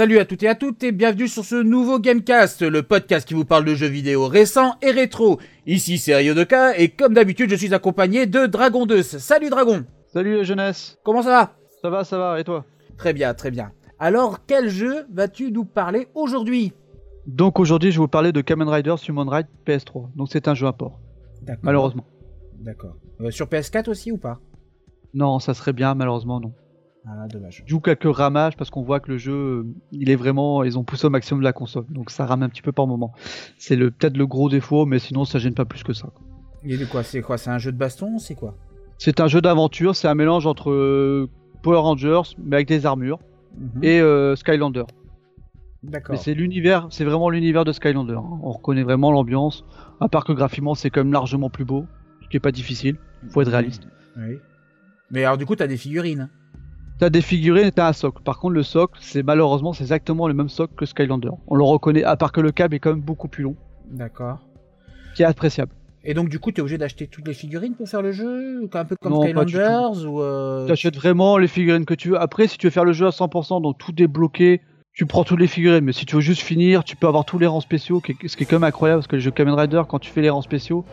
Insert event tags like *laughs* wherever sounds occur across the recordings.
Salut à toutes et à toutes et bienvenue sur ce nouveau Gamecast, le podcast qui vous parle de jeux vidéo récents et rétro. Ici c'est Ryodoka et comme d'habitude je suis accompagné de Dragon 2. Salut Dragon Salut jeunesse Comment ça va? Ça va, ça va, et toi? Très bien, très bien. Alors quel jeu vas-tu nous parler aujourd'hui? Donc aujourd'hui je vais vous parler de Kamen Rider Summon Ride PS3. Donc c'est un jeu à port, D'accord. malheureusement. D'accord. Euh, sur PS4 aussi ou pas? Non, ça serait bien, malheureusement non. Ah dommage. Je joue quelques ramages parce qu'on voit que le jeu, il est vraiment, ils ont poussé au maximum de la console. Donc ça rame un petit peu par moment. C'est le peut-être le gros défaut, mais sinon ça gêne pas plus que ça. quoi. Et de quoi C'est quoi C'est un jeu de baston C'est quoi? C'est un jeu d'aventure, c'est un mélange entre euh, Power Rangers, mais avec des armures, Mhm. et euh, Skylander. D'accord. Mais c'est l'univers, c'est vraiment l'univers de Skylander. hein. On reconnaît vraiment l'ambiance. À part que graphiquement, c'est quand même largement plus beau, ce qui est pas difficile. Faut être réaliste. Oui. Mais alors du coup t'as des figurines T'as des figurines et t'as un socle. Par contre, le socle, c'est malheureusement, c'est exactement le même socle que Skylander. On le reconnaît, à part que le câble est quand même beaucoup plus long, D'accord. qui est appréciable. Et donc du coup t'es obligé d'acheter toutes les figurines pour faire le jeu Un peu comme Non, Skylanders ou euh, T'achètes vraiment les figurines que tu veux. Après, si tu veux faire le jeu à 100%, donc tout débloqué, tu prends toutes les figurines. Mais si tu veux juste finir, tu peux avoir tous les rangs spéciaux, ce qui est quand même incroyable, parce que les jeux Kamen Rider, quand tu fais les rangs spéciaux,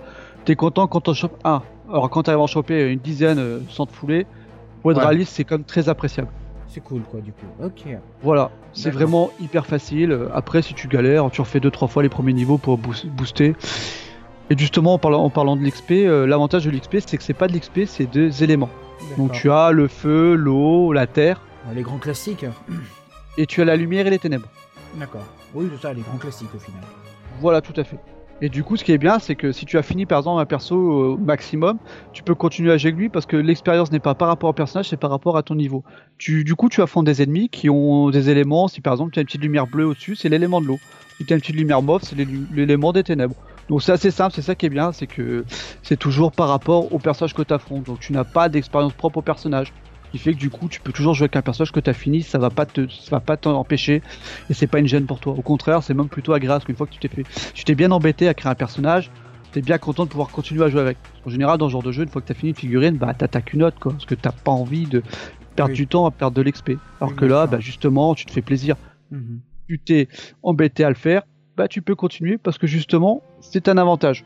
t'es content quand t'en chopes un. Alors quand t'arrives à en choper une dizaine euh, sans te fouler, pour être Ouais. réaliste, c'est quand même très appréciable. C'est cool quoi du coup. Ok. Voilà, c'est vraiment hyper facile. Après, si tu galères, tu refais deux trois fois les premiers niveaux pour boos- booster. Et justement, en parlant, en parlant de l'XP, euh, l'avantage de l'XP, c'est que c'est pas de l'XP, c'est des éléments. Donc tu as le feu, l'eau, la terre, Les grands classiques. et tu as la lumière et les ténèbres. D'accord. Oui c'est ça, les grands classiques au final. Voilà, tout à fait. Et du coup, ce qui est bien, c'est que si tu as fini par exemple un perso au maximum, tu peux continuer à jouer avec lui parce que l'expérience n'est pas par rapport au personnage, c'est par rapport à ton niveau. Du coup, tu affrontes des ennemis qui ont des éléments. Si par exemple tu as une petite lumière bleue au-dessus, c'est l'élément de l'eau. Si tu as une petite lumière mauve, c'est l'élément des ténèbres. Donc c'est assez simple, c'est ça qui est bien, c'est que c'est toujours par rapport au personnage que tu affrontes. Donc tu n'as pas d'expérience propre au personnage. Qui fait que du coup, tu peux toujours jouer avec un personnage que tu as fini, ça va pas te, ça va pas t'empêcher et c'est pas une gêne pour toi. Au contraire, c'est même plutôt agréable parce qu'une fois que tu t'es fait tu t'es bien embêté à créer un personnage, t'es bien content de pouvoir continuer à jouer avec. En général, dans ce genre de jeu, une fois que t'as fini une figurine, bah t'attaques une autre, quoi, parce que t'as pas envie de perdre Oui. du temps à perdre de l'XP. Alors Oui, que là, bah justement, tu te fais plaisir. Mhm. Tu t'es embêté à le faire, bah tu peux continuer parce que justement, c'est un avantage.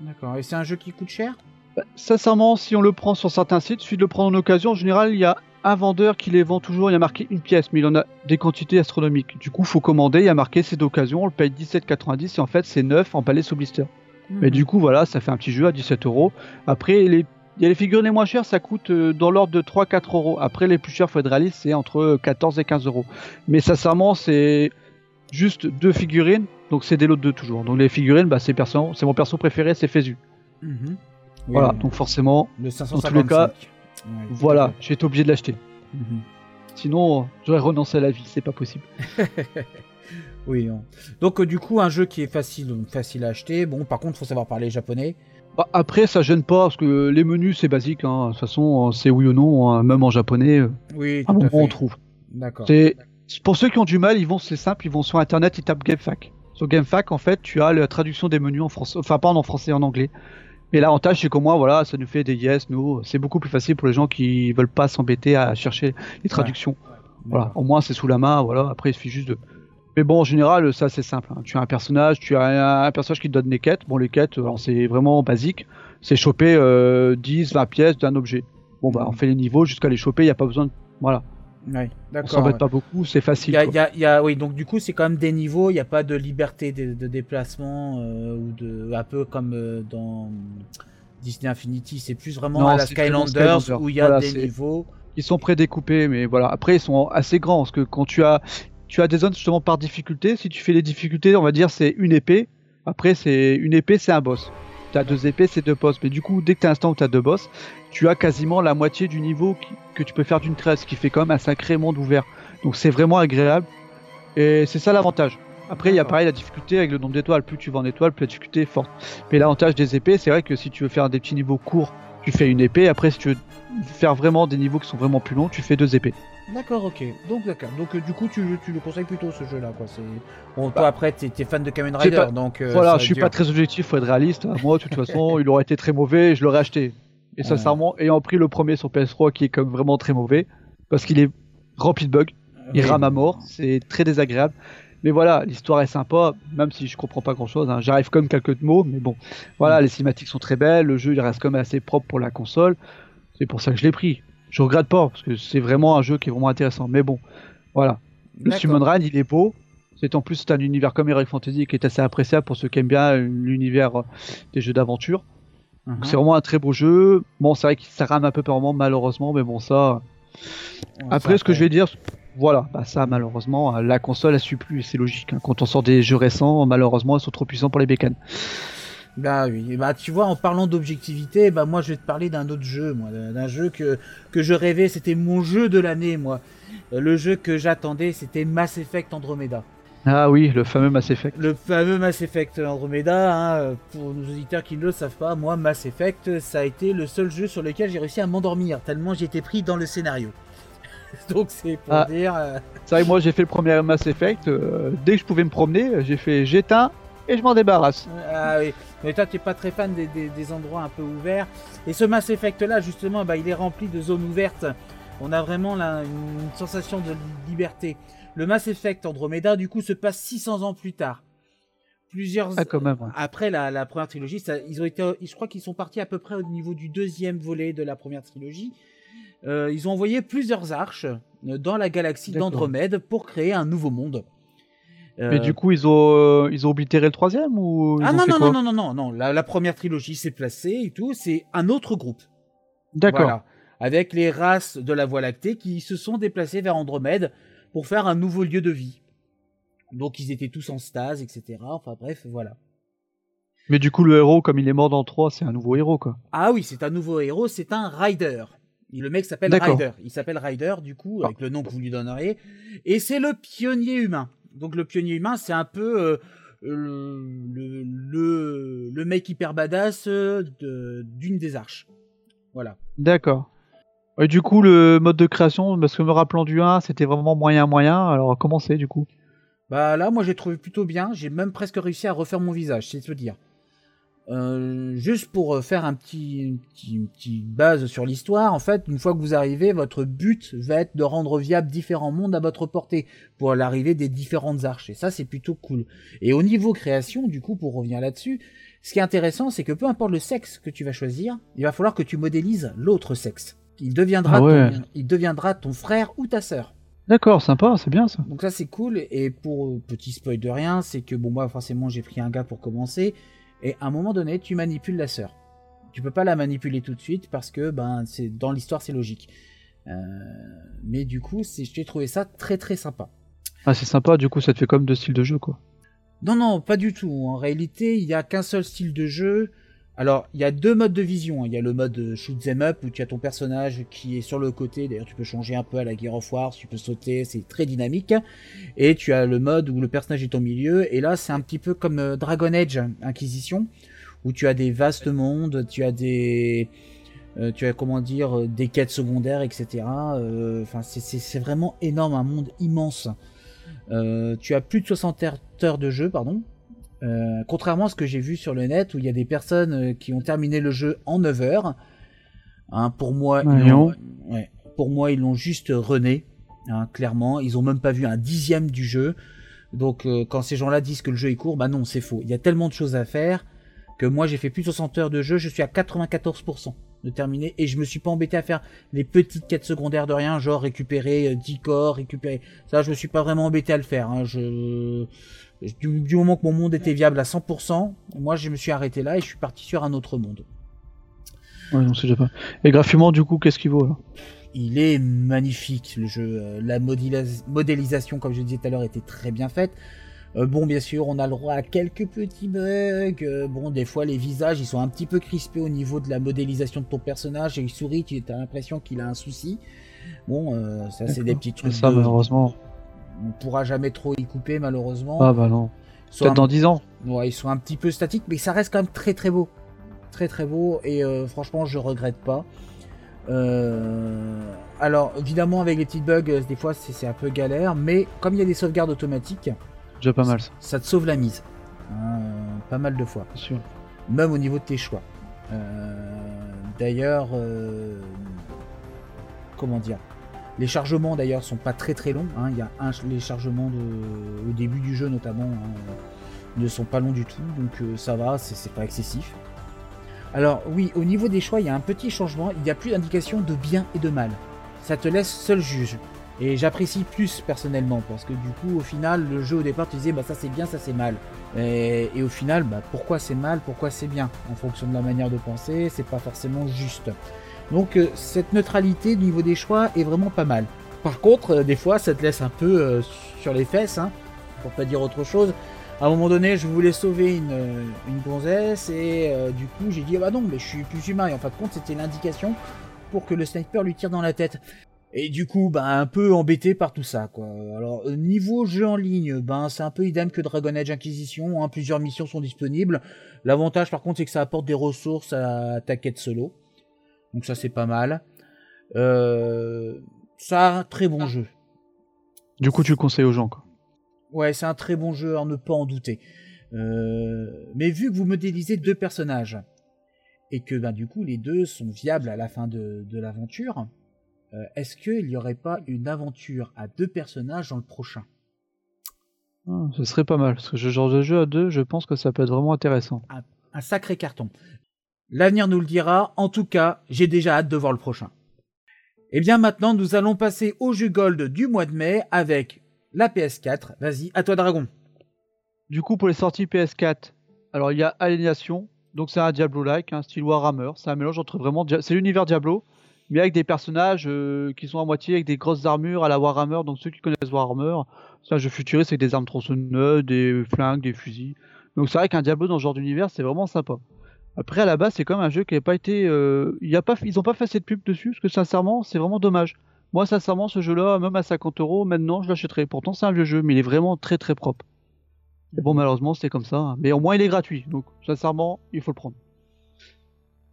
D'accord. Et c'est un jeu qui coûte cher? Bah, sincèrement, si on le prend sur certains sites, suffit de le prendre en occasion. En général, il y a un vendeur qui les vend toujours. Il y a marqué une pièce, mais il en a des quantités astronomiques. Du coup, faut commander. Il y a marqué c'est d'occasion. On le paye 17,90 et en fait, c'est neuf emballé sous blister. Mais du coup, voilà, ça fait un petit jeu à 17 euros. Après, les... il y a les figurines les moins chères, ça coûte euh, dans l'ordre de 3-4 euros. Après, les plus chers, faut être réaliste, c'est entre 14 et 15 euros. Mais sincèrement, c'est juste deux figurines, donc c'est des lots de deux toujours. Donc les figurines, bah, c'est perso... c'est mon perso préféré, c'est Fezu. Mhm. Oui, Voilà, donc forcément, le tous les 555. cas, Ouais, voilà, j'ai été obligé de l'acheter. Mhm. Sinon, j'aurais renoncé à la vie, c'est pas possible. *laughs* Oui. non. Donc euh, du coup un jeu qui est facile, donc facile à acheter. Bon, par contre, faut savoir parler japonais. Bah, après, ça gêne pas, parce que les menus, c'est basique. Hein. De toute façon, euh, c'est oui ou non, hein, même en japonais, euh, Oui, à un tout à moment, fait. on trouve. D'accord. C'est pour ceux qui ont du mal, ils vont, c'est simple, ils vont sur internet, ils tapent GameFAQ. Sur GameFAQ, en fait, tu as la traduction des menus en français, enfin pas en français, en anglais. Mais l'avantage, c'est qu'au moins, voilà, ça nous fait des yes, no. C'est beaucoup plus facile pour les gens qui veulent pas s'embêter à chercher les traductions. Voilà, au moins c'est sous la main, voilà. Après, il suffit juste de. Mais bon, en général, ça c'est simple. hein. Tu as un personnage, tu as un, un personnage qui te donne des quêtes. Bon, les quêtes, alors, c'est vraiment basique. C'est choper euh, 10, 20 pièces d'un objet. Bon, bah, on fait les niveaux jusqu'à les choper. Il n'y a pas besoin de. Voilà. Ouais, On s'embête pas beaucoup, c'est Il facile. y a, y a- il y a- oui, donc du coup, c'est quand même des niveaux, il n'y a pas de liberté de, de déplacement euh, ou de un peu comme euh, dans Disney Infinity, c'est plus vraiment Non, à la Skylanders Skylanders. où il y a Voilà, des niveaux. Ils sont prédécoupés, mais voilà. Après, ils sont assez grands parce que quand tu as, tu as des zones justement par difficulté. Si tu fais les difficultés, on va dire c'est une épée. Après, c'est une épée, c'est un boss. Tu as deux épées, c'est deux boss. Mais du coup, dès que tu as un instant où tu as deux boss, tu as quasiment la moitié du niveau que tu peux faire d'une traite, ce qui fait quand même un sacré monde ouvert. Donc c'est vraiment agréable. Et c'est ça l'avantage. Après, il y a pareil la difficulté avec le nombre d'étoiles. Plus tu vas en étoiles, plus la difficulté est forte. Mais l'avantage des épées, c'est vrai que si tu veux faire des petits niveaux courts, tu fais une épée. Après, si tu veux faire vraiment des niveaux qui sont vraiment plus longs, tu fais deux épées. D'accord, ok. Donc d'accord. Donc euh, du coup, tu, tu le conseilles plutôt ce jeu-là, quoi. C'est bon. Toi après, t'es es fan de Kamen Rider, pas- donc euh, voilà, je suis dur. pas très objectif, faut être réaliste. Moi, de toute façon, il aurait été très mauvais, je l'aurais acheté. Et Ouais. sincèrement, ayant pris le premier sur PS3 qui est comme vraiment très mauvais, parce qu'il est rempli de bugs. Il rame à mort, c'est très désagréable. Mais voilà, l'histoire est sympa, même si je comprends pas grand chose. Hein. J'arrive comme quelques mots, mais bon. Voilà, mm. les cinématiques sont très belles, le jeu il reste quand même assez propre pour la console. C'est pour ça que je l'ai pris. Je regrette pas, parce que c'est vraiment un jeu qui est vraiment intéressant. Mais bon, voilà. Le Summon Run, il est beau. C'est en plus un univers comme Heroic Fantasy qui est assez appréciable pour ceux qui aiment bien l'univers euh, des jeux d'aventure. Uh-huh. C'est vraiment un très beau jeu. Bon, c'est vrai que ça rame un peu par moment, malheureusement, mais bon, ça. Après, ce que je vais dire, voilà, bah ça malheureusement, la console a su plus, c'est logique. Hein. Quand on sort des jeux récents, malheureusement, ils sont trop puissants pour les bécanes. Bah oui, bah tu vois, en parlant d'objectivité, bah moi je vais te parler d'un autre jeu, moi, d'un jeu que, que je rêvais, c'était mon jeu de l'année, moi. Euh, le jeu que j'attendais, c'était Mass Effect Andromeda. Ah oui, le fameux Mass Effect. Le fameux Mass Effect Andromeda, hein, pour nos auditeurs qui ne le savent pas, moi Mass Effect, ça a été le seul jeu sur lequel j'ai réussi à m'endormir, tellement j'étais pris dans le scénario. *laughs* Donc c'est pour ah. dire. Euh, c'est vrai, moi j'ai fait le premier Mass Effect. Euh, dès que je pouvais me promener, j'ai fait j'éteins et je m'en débarrasse. Ah oui, mais toi tu pas très fan des, endroits un peu ouverts. Et ce Mass Effect là, justement, bah, il est rempli de zones ouvertes. On a vraiment là une sensation de liberté. Le Mass Effect Andromeda, du coup, se passe 600 ans plus tard. Plusieurs ah, quand même, après la, première trilogie, ils ont été, je crois qu'ils sont partis à peu près au niveau du deuxième volet de la première trilogie. Euh, ils ont envoyé plusieurs arches euh, dans la galaxie d'Andromède pour créer un nouveau monde. Mais du coup, ils ont, ils ont oblitéré le troisième ou Ah non, non, non, non, non, non, non, La, première trilogie s'est placée et tout. C'est un autre groupe. D'accord. Avec les races de la Voie lactée qui se sont déplacées vers Andromède pour faire un nouveau lieu de vie. Donc ils étaient tous en stase, etc. Enfin bref, voilà. Mais du coup, le héros, comme il est mort dans 3, c'est un nouveau héros, quoi. Ah oui, c'est un nouveau héros, c'est un Rider. Le mec s'appelle Ryder. Il s'appelle Ryder, du coup, avec le nom que vous lui donneriez. Et c'est le pionnier humain. Donc le pionnier humain, c'est un peu euh, le, le, le, mec hyper badass euh, d'une des arches. Voilà. D'accord. Et du coup, le mode de création, parce que me rappelant du 1, c'était vraiment moyen moyen. Alors comment c'est du coup? Bah là, moi j'ai trouvé plutôt bien. J'ai même presque réussi à refaire mon visage, c'est se dire. Euh, juste pour euh, faire un petit, une, petite base sur l'histoire, en fait, une fois que vous arrivez, votre but va être de rendre viable différents mondes à votre portée pour l'arrivée des différentes arches. Et ça, c'est plutôt cool. Et au niveau création, du coup, pour revenir là-dessus, ce qui est intéressant, c'est que peu importe le sexe que tu vas choisir, il va falloir que tu modélises l'autre sexe. Il deviendra, ah ton, il deviendra ton frère ou ta sœur. D'accord, sympa, c'est bien ça. Donc ça c'est cool. Et pour euh, petit spoil de rien, c'est que bon moi forcément j'ai pris un gars pour commencer. Et à un moment donné, tu manipules la sœur. Tu peux pas la manipuler tout de suite parce que ben c'est dans l'histoire c'est logique. Euh, mais du coup, j'ai trouvé ça très très sympa. Ah c'est sympa, du coup ça te fait comme deux styles de jeu quoi. Non non, pas du tout. En réalité, il y a qu'un seul style de jeu. Alors, il y a deux modes de vision. Il y a le mode shoot them up où tu as ton personnage qui est sur le côté. D'ailleurs, tu peux changer un peu à la Gear of War, tu peux sauter, c'est très dynamique. Et tu as le mode où le personnage est au milieu. Et là, c'est un petit peu comme euh, Dragon Age Inquisition, où tu as des vastes mondes, tu as des, euh, tu as comment dire, euh, des quêtes secondaires, etc. Enfin, c'est vraiment énorme, un monde immense. tu as plus de 60 heures de jeu, pardon. Euh, contrairement à ce que j'ai vu sur le net où il y a des personnes euh, qui ont terminé le jeu en 9 heures. Hein, pour moi, ils l'ont, pour moi, ils l'ont juste rené. Hein, clairement, ils ont même pas vu un dixième du jeu. Donc, euh, quand ces gens-là disent que le jeu est court, bah non, c'est faux. Il y a tellement de choses à faire que moi, j'ai fait plus de 60 heures de jeu. Je suis à 94% de terminer et je me suis pas embêté à faire les petites quêtes secondaires de rien, genre récupérer 10 corps, récupérer. Ça, je me suis pas vraiment embêté à le faire. Hein. Je du, moment que mon monde était viable à 100%, moi je me suis arrêté là et je suis parti sur un autre monde. Ouais, non, c'est déjà pas. Et graphiquement, du coup, qu'est-ce qu'il vaut Il est magnifique le jeu. Euh, la modélisation, comme je disais tout à l'heure, était très bien faite. Euh, bon, bien sûr, on a le droit à quelques petits bugs. Euh, bon, des fois, les visages, ils sont un petit peu crispés au niveau de la modélisation de ton personnage. Et il sourit, tu as l'impression qu'il a un souci. Bon, ça, c'est des petits trucs. Ça, malheureusement on pourra jamais trop y couper malheureusement. Ah bah non. Peut-être dans 10 ans. Ouais, ils sont un petit peu statiques, mais ça reste quand même très très beau. Très très beau, et euh, franchement, je regrette pas. Euh, alors, évidemment, avec les petits bugs, euh, des fois c'est un peu galère, mais comme il y a des sauvegardes automatiques, déjà pas mal. Ça, te sauve la mise. Hein, pas mal de fois. sûr. Même au niveau de tes choix. D'ailleurs, comment dire? Les chargements d'ailleurs sont pas très très longs. hein. Il y a un, les chargements de, au début du jeu notamment hein, ne sont pas longs du tout, donc euh, ça va, c'est c'est pas excessif. Alors oui, au niveau des choix, il y a un petit changement. Il n'y a plus d'indication de bien et de mal. Ça te laisse seul juge. Et j'apprécie plus personnellement parce que du coup, au final, le jeu au départ, tu disais bah ça c'est bien, ça c'est mal. Et, au final, bah pourquoi c'est mal, pourquoi c'est bien? En fonction de la manière de penser, c'est pas forcément juste. Donc euh, cette neutralité au niveau des choix est vraiment pas mal. Par contre, euh, des fois, ça te laisse un peu euh, sur les fesses, hein, pour pas dire autre chose. À un moment donné, je voulais sauver une, une gonzesse et du coup, j'ai dit ah bah non, mais je suis plus humain. Et en fin de compte, c'était l'indication pour que le sniper lui tire dans la tête. Et du coup, ben un peu embêté par tout ça, quoi. Alors euh, niveau jeu en ligne, ben c'est un peu idem que Dragon Age Inquisition. Hein, plusieurs missions sont disponibles. L'avantage, par contre, c'est que ça apporte des ressources à ta quête solo. Donc ça, c'est pas mal. Euh, ça un très bon jeu. Du coup, tu le conseilles aux gens, quoi. Ouais, c'est un très bon jeu, à ne pas en douter. Euh, mais vu que vous modélisez deux personnages, et que ben, du coup les deux sont viables à la fin de, de l'aventure, euh, est-ce qu'il n'y aurait pas une aventure à deux personnages dans le prochain? Ah, ce serait pas mal, parce que ce genre de jeu à deux, je pense que ça peut être vraiment intéressant. Un sacré carton. L'avenir nous le dira, en tout cas, j'ai déjà hâte de voir le prochain. Et bien maintenant, nous allons passer au jeu Gold du mois de mai avec la PS4. Vas-y, à toi Dragon. Du coup, pour les sorties PS4, alors il y a Alienation, donc c'est un Diablo-like, un style Warhammer. C'est un mélange entre vraiment. C'est l'univers Diablo, mais avec des personnages euh, qui sont à moitié avec des grosses armures à la Warhammer. Donc ceux qui connaissent Warhammer, c'est un jeu futuriste avec des armes tronçonneuses, des flingues, des fusils. Donc c'est vrai qu'un Diablo dans ce genre d'univers, c'est vraiment sympa. Après, à la base, c'est quand même un jeu qui n'a pas été. euh, a pas, ils n'ont pas fait assez de pub dessus, parce que sincèrement, c'est vraiment dommage. Moi, sincèrement, ce jeu-là, même à 50 euros, maintenant, je l'achèterais. Pourtant, c'est un vieux jeu, mais il est vraiment très très propre. Et bon, malheureusement, c'est comme ça. hein. Mais au moins, il est gratuit. Donc, sincèrement, il faut le prendre.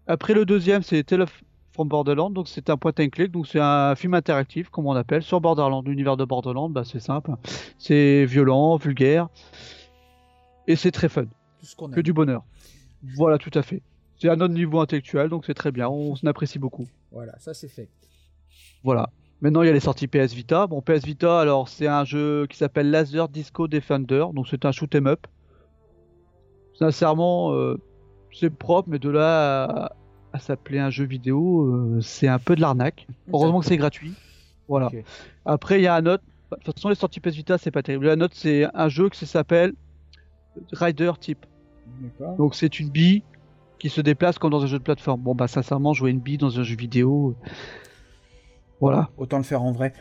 Après, le deuxième, c'est Tale of from Borderland. Donc, c'est un point and click. Donc, c'est un film interactif, comme on appelle, sur Borderland. L'univers de Borderland, bah, c'est simple. C'est violent, vulgaire. Et c'est très fun. Ce Que du bonheur. Voilà, tout à fait. C'est un autre niveau intellectuel, donc c'est très bien. On s'en apprécie beaucoup. Voilà, ça c'est fait. Voilà. Maintenant, il y a les sorties PS Vita. Bon, PS Vita, alors, c'est un jeu qui s'appelle Laser Disco Defender. Donc, c'est un shoot 'em up. Sincèrement, euh, c'est propre, mais de là à, à s'appeler un jeu vidéo, euh, c'est un peu de l'arnaque. Heureusement que c'est gratuit. Voilà. Après, il y a un autre. De toute façon, les sorties PS Vita, c'est pas terrible. La note, c'est un jeu qui s'appelle Rider Type. Donc, c'est une bille qui se déplace comme dans un jeu de plateforme. Bon, bah, sincèrement, jouer une bille dans un jeu vidéo. euh, Voilà. Autant le faire en vrai.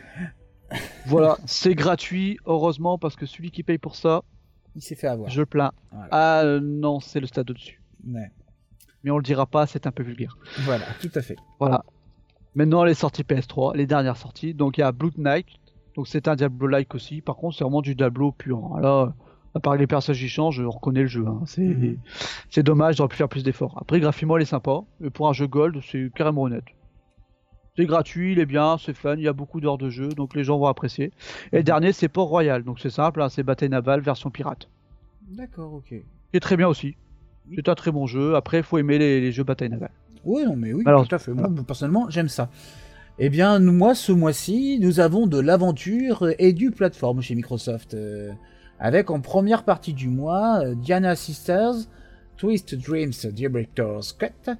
Voilà, *laughs* c'est gratuit, heureusement, parce que celui qui paye pour ça, Il s'est fait avoir. je le plains. Voilà. Ah euh, non, c'est le stade au-dessus. Ouais. Mais on le dira pas, c'est un peu vulgaire. Voilà, tout à fait. Voilà. Maintenant, les sorties PS3, les dernières sorties. Donc, il y a Blood Knight. Donc, c'est un Diablo-like aussi. Par contre, c'est vraiment du Diablo pur. hein. Là, à part que les personnages qui changent, on reconnaît le jeu. hein. C'est Mhm. c'est dommage, j'aurais pu faire plus d'efforts. Après, graphiquement, il est sympa. Mais pour un jeu Gold, c'est carrément honnête. C'est gratuit, il est bien, c'est fun, il y a beaucoup d'heures de jeu, donc les gens vont apprécier. Et le dernier, c'est Port Royal. Donc, c'est simple, hein, c'est bataille navale version pirate. D'accord, ok. Est très bien aussi. C'est un très bon jeu. Après, il faut aimer les, les jeux bataille navale. Oui, non, mais oui, Alors, tout à fait. Moi, personnellement, j'aime ça. Eh bien, nous, moi, ce mois-ci, nous avons de l'aventure et du plateforme chez Microsoft. euh, avec en première partie du mois, euh, Diana Sisters, Twist Dreams Director's Cut.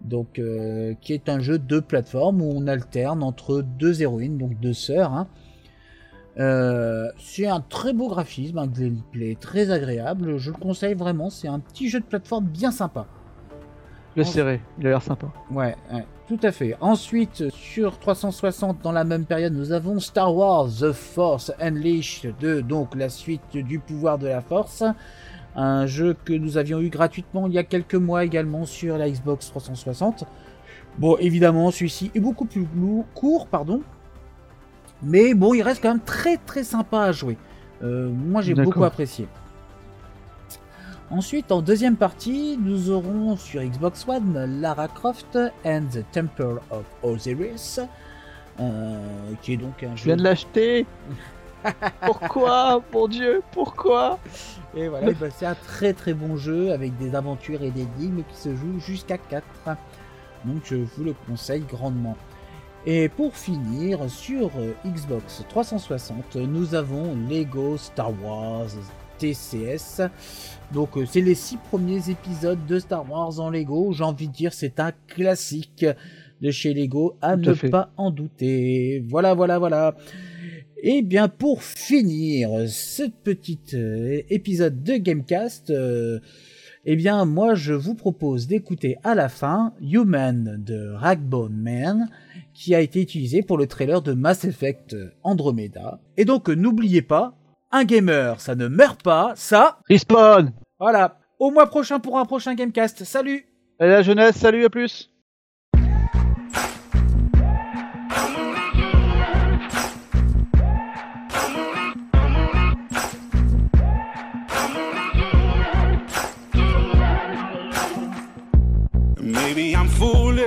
Donc, euh, qui est un jeu de plateforme où on alterne entre deux héroïnes, donc deux sœurs. hein. Euh, c'est un très beau graphisme, un gameplay très agréable. Je le conseille vraiment. C'est un petit jeu de plateforme bien sympa. Le serré, il a l'air sympa. Ouais, ouais, tout à fait. Ensuite, sur 360, dans la même période, nous avons Star Wars The Force Unleashed 2, donc la suite du pouvoir de la Force. Un jeu que nous avions eu gratuitement il y a quelques mois également sur la Xbox 360. Bon, évidemment, celui-ci est beaucoup plus court, pardon. Mais bon, il reste quand même très très sympa à jouer. Euh, moi, j'ai beaucoup apprécié. Ensuite, en deuxième partie, nous aurons sur Xbox One Lara Croft and the Temple of Osiris, euh, qui est donc un Je jeu. viens de l'acheter *laughs* Pourquoi? Mon dieu, pourquoi? Et voilà, ben, c'est un très très bon jeu avec des aventures et des énigmes qui se jouent jusqu'à 4. Donc je vous le conseille grandement. Et pour finir, sur euh, Xbox 360, nous avons Lego Star Wars TCS. Donc euh, c'est les six premiers épisodes de Star Wars en Lego. J'ai envie de dire c'est un classique de chez Lego, à ne pas en douter. Voilà, voilà, voilà. Et eh bien pour finir ce petit euh, épisode de Gamecast, eh bien moi je vous propose d'écouter à la fin Human de Ragbone Man qui a été utilisé pour le trailer de Mass Effect Andromeda. Et donc n'oubliez pas, un gamer ça ne meurt pas, ça... Respawn. Voilà, au mois prochain pour un prochain Gamecast, salut. Et la jeunesse, salut, à plus